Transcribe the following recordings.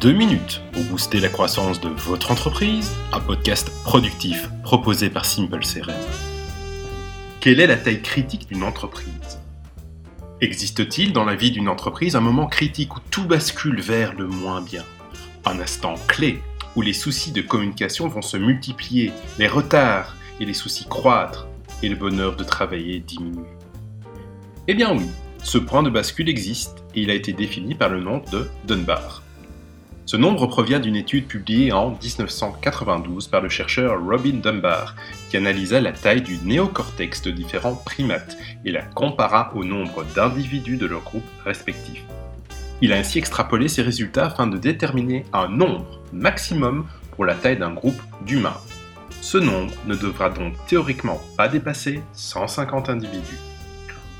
2 minutes pour booster la croissance de votre entreprise, un podcast productif proposé par Simple CRM. Quelle est la taille critique d'une entreprise? Existe-t-il dans la vie d'une entreprise un moment critique où tout bascule vers le moins bien? Un instant clé où les soucis de communication vont se multiplier, les retards et les soucis croître et le bonheur de travailler diminuer Eh bien oui, ce point de bascule existe et il a été défini par le nombre de Dunbar. Ce nombre provient d'une étude publiée en 1992 par le chercheur Robin Dunbar, qui analysa la taille du néocortex de différents primates et la compara au nombre d'individus de leurs groupes respectifs. Il a ainsi extrapolé ces résultats afin de déterminer un nombre maximum pour la taille d'un groupe d'humains. Ce nombre ne devra donc théoriquement pas dépasser 150 individus.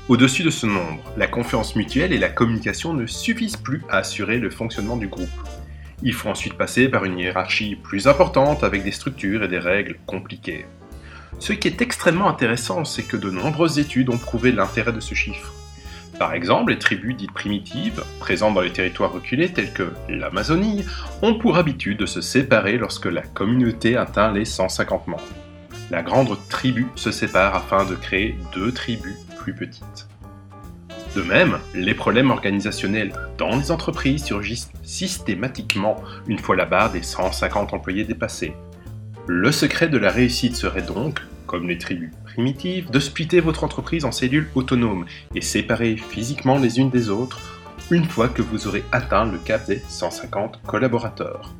Au-dessus de ce nombre, la confiance mutuelle et la communication ne suffisent plus à assurer le fonctionnement du groupe. Il faut ensuite passer par une hiérarchie plus importante avec des structures et des règles compliquées. Ce qui est extrêmement intéressant, c'est que de nombreuses études ont prouvé l'intérêt de ce chiffre. Par exemple, les tribus dites primitives, présentes dans les territoires reculés tels que l'Amazonie, ont pour habitude de se séparer lorsque la communauté atteint les 150 membres. La grande tribu se sépare afin de créer deux tribus plus petites. De même, les problèmes organisationnels dans les entreprises surgissent systématiquement une fois la barre des 150 employés dépassée. Le secret de la réussite serait donc, comme les tribus primitives, de splitter votre entreprise en cellules autonomes et séparer physiquement les unes des autres une fois que vous aurez atteint le cap des 150 collaborateurs.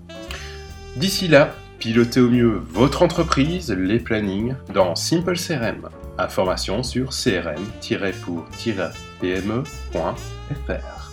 D'ici là, pilotez au mieux votre entreprise, les plannings dans Simple CRM. Information sur crm-pour-pme.fr.